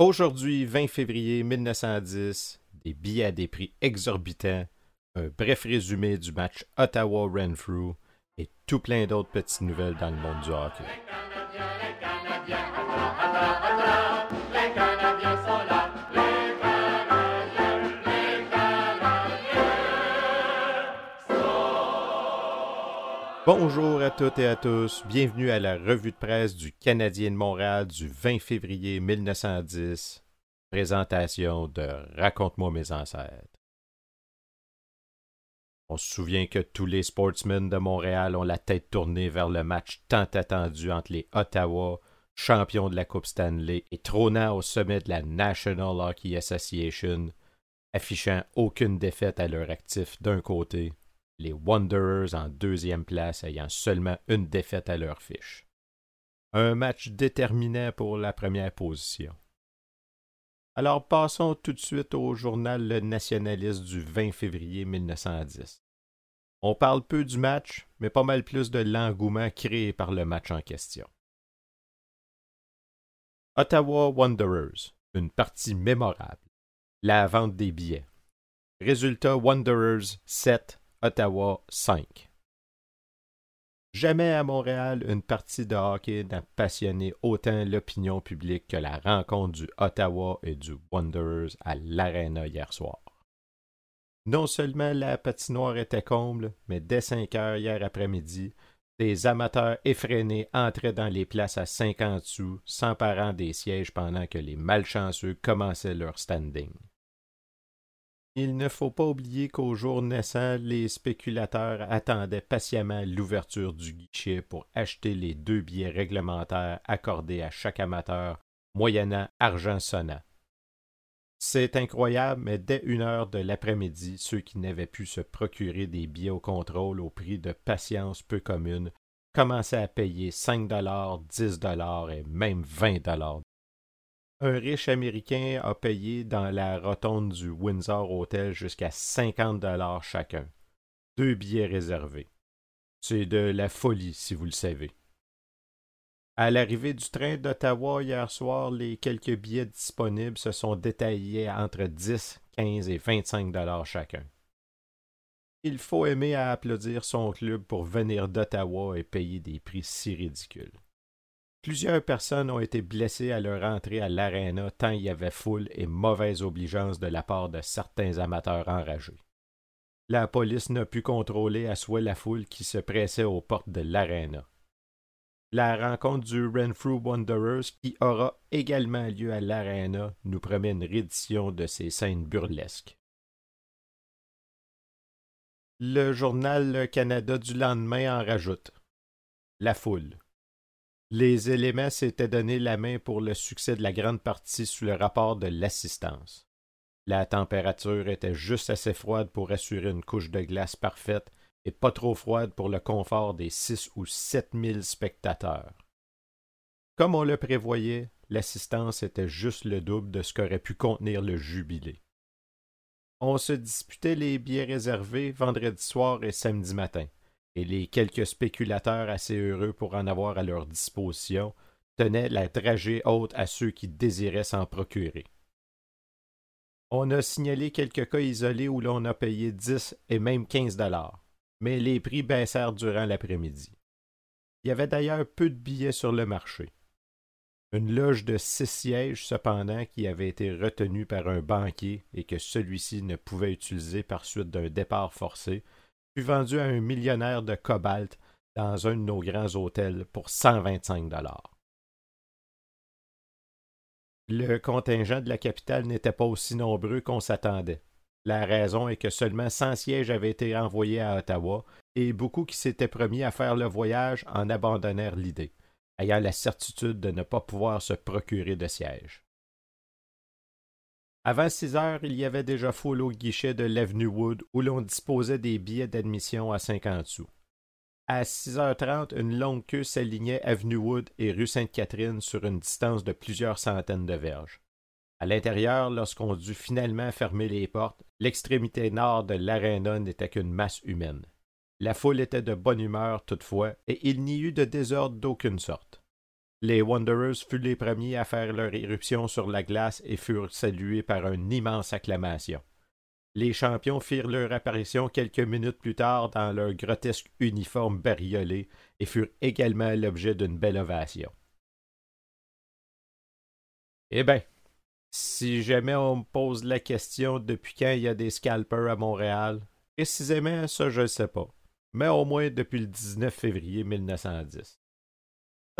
Aujourd'hui, 20 février 1910, des billets à des prix exorbitants, un bref résumé du match Ottawa-Renfrew et tout plein d'autres petites nouvelles dans le monde du hockey. Bonjour à toutes et à tous, bienvenue à la revue de presse du Canadien de Montréal du 20 février 1910. Présentation de Raconte-moi mes ancêtres. On se souvient que tous les sportsmen de Montréal ont la tête tournée vers le match tant attendu entre les Ottawa, champions de la Coupe Stanley et trônant au sommet de la National Hockey Association, affichant aucune défaite à leur actif d'un côté les Wanderers en deuxième place ayant seulement une défaite à leur fiche. Un match déterminant pour la première position. Alors passons tout de suite au journal Le Nationaliste du 20 février 1910. On parle peu du match, mais pas mal plus de l'engouement créé par le match en question. Ottawa Wanderers, une partie mémorable. La vente des billets. Résultat Wanderers 7, Ottawa 5. Jamais à Montréal une partie de hockey n'a passionné autant l'opinion publique que la rencontre du Ottawa et du Wanderers à l'Arena hier soir. Non seulement la patinoire était comble, mais dès 5 heures hier après-midi, des amateurs effrénés entraient dans les places à 50 sous, s'emparant des sièges pendant que les malchanceux commençaient leur standing. Il ne faut pas oublier qu'au jour naissant, les spéculateurs attendaient patiemment l'ouverture du guichet pour acheter les deux billets réglementaires accordés à chaque amateur, moyennant argent sonnant. C'est incroyable, mais dès une heure de l'après-midi, ceux qui n'avaient pu se procurer des billets au contrôle au prix de patience peu commune commençaient à payer cinq dollars, dix dollars et même vingt dollars un riche Américain a payé dans la rotonde du Windsor Hotel jusqu'à 50 dollars chacun. Deux billets réservés. C'est de la folie, si vous le savez. À l'arrivée du train d'Ottawa hier soir, les quelques billets disponibles se sont détaillés entre 10, 15 et 25 dollars chacun. Il faut aimer à applaudir son club pour venir d'Ottawa et payer des prix si ridicules. Plusieurs personnes ont été blessées à leur entrée à l'aréna tant il y avait foule et mauvaise obligeance de la part de certains amateurs enragés. La police n'a pu contrôler à souhait la foule qui se pressait aux portes de l'aréna. La rencontre du Renfrew Wanderers, qui aura également lieu à l'aréna, nous promet une réédition de ces scènes burlesques. Le journal Canada du lendemain en rajoute. La foule. Les éléments s'étaient donné la main pour le succès de la grande partie sous le rapport de l'assistance. La température était juste assez froide pour assurer une couche de glace parfaite et pas trop froide pour le confort des six ou sept mille spectateurs. Comme on le prévoyait, l'assistance était juste le double de ce qu'aurait pu contenir le jubilé. On se disputait les billets réservés vendredi soir et samedi matin et les quelques spéculateurs assez heureux pour en avoir à leur disposition tenaient la dragée haute à ceux qui désiraient s'en procurer. On a signalé quelques cas isolés où l'on a payé 10 et même 15 dollars, mais les prix baissèrent durant l'après-midi. Il y avait d'ailleurs peu de billets sur le marché. Une loge de six sièges, cependant, qui avait été retenue par un banquier et que celui-ci ne pouvait utiliser par suite d'un départ forcé, fut vendu à un millionnaire de cobalt dans un de nos grands hôtels pour 125 dollars. Le contingent de la capitale n'était pas aussi nombreux qu'on s'attendait. La raison est que seulement 100 sièges avaient été envoyés à Ottawa et beaucoup qui s'étaient promis à faire le voyage en abandonnèrent l'idée, ayant la certitude de ne pas pouvoir se procurer de sièges. Avant six heures, il y avait déjà foule au guichet de l'Avenue Wood où l'on disposait des billets d'admission à 50 sous. À 6h30, une longue queue s'alignait Avenue Wood et rue Sainte-Catherine sur une distance de plusieurs centaines de verges. À l'intérieur, lorsqu'on dut finalement fermer les portes, l'extrémité nord de l'aréna n'était qu'une masse humaine. La foule était de bonne humeur toutefois, et il n'y eut de désordre d'aucune sorte. Les Wanderers furent les premiers à faire leur éruption sur la glace et furent salués par une immense acclamation. Les champions firent leur apparition quelques minutes plus tard dans leur grotesque uniforme bariolé et furent également l'objet d'une belle ovation. Eh bien, si jamais on me pose la question depuis quand il y a des scalpers à Montréal, précisément ça je ne sais pas, mais au moins depuis le 19 février 1910.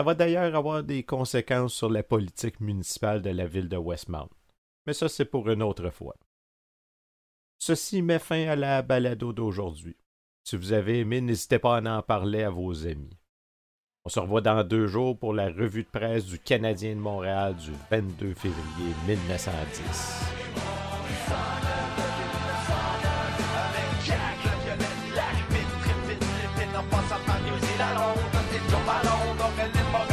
Ça va d'ailleurs avoir des conséquences sur la politique municipale de la ville de Westmount. Mais ça, c'est pour une autre fois. Ceci met fin à la balado d'aujourd'hui. Si vous avez aimé, n'hésitez pas à en parler à vos amis. On se revoit dans deux jours pour la revue de presse du Canadien de Montréal du 22 février 1910. Lo para hondo que el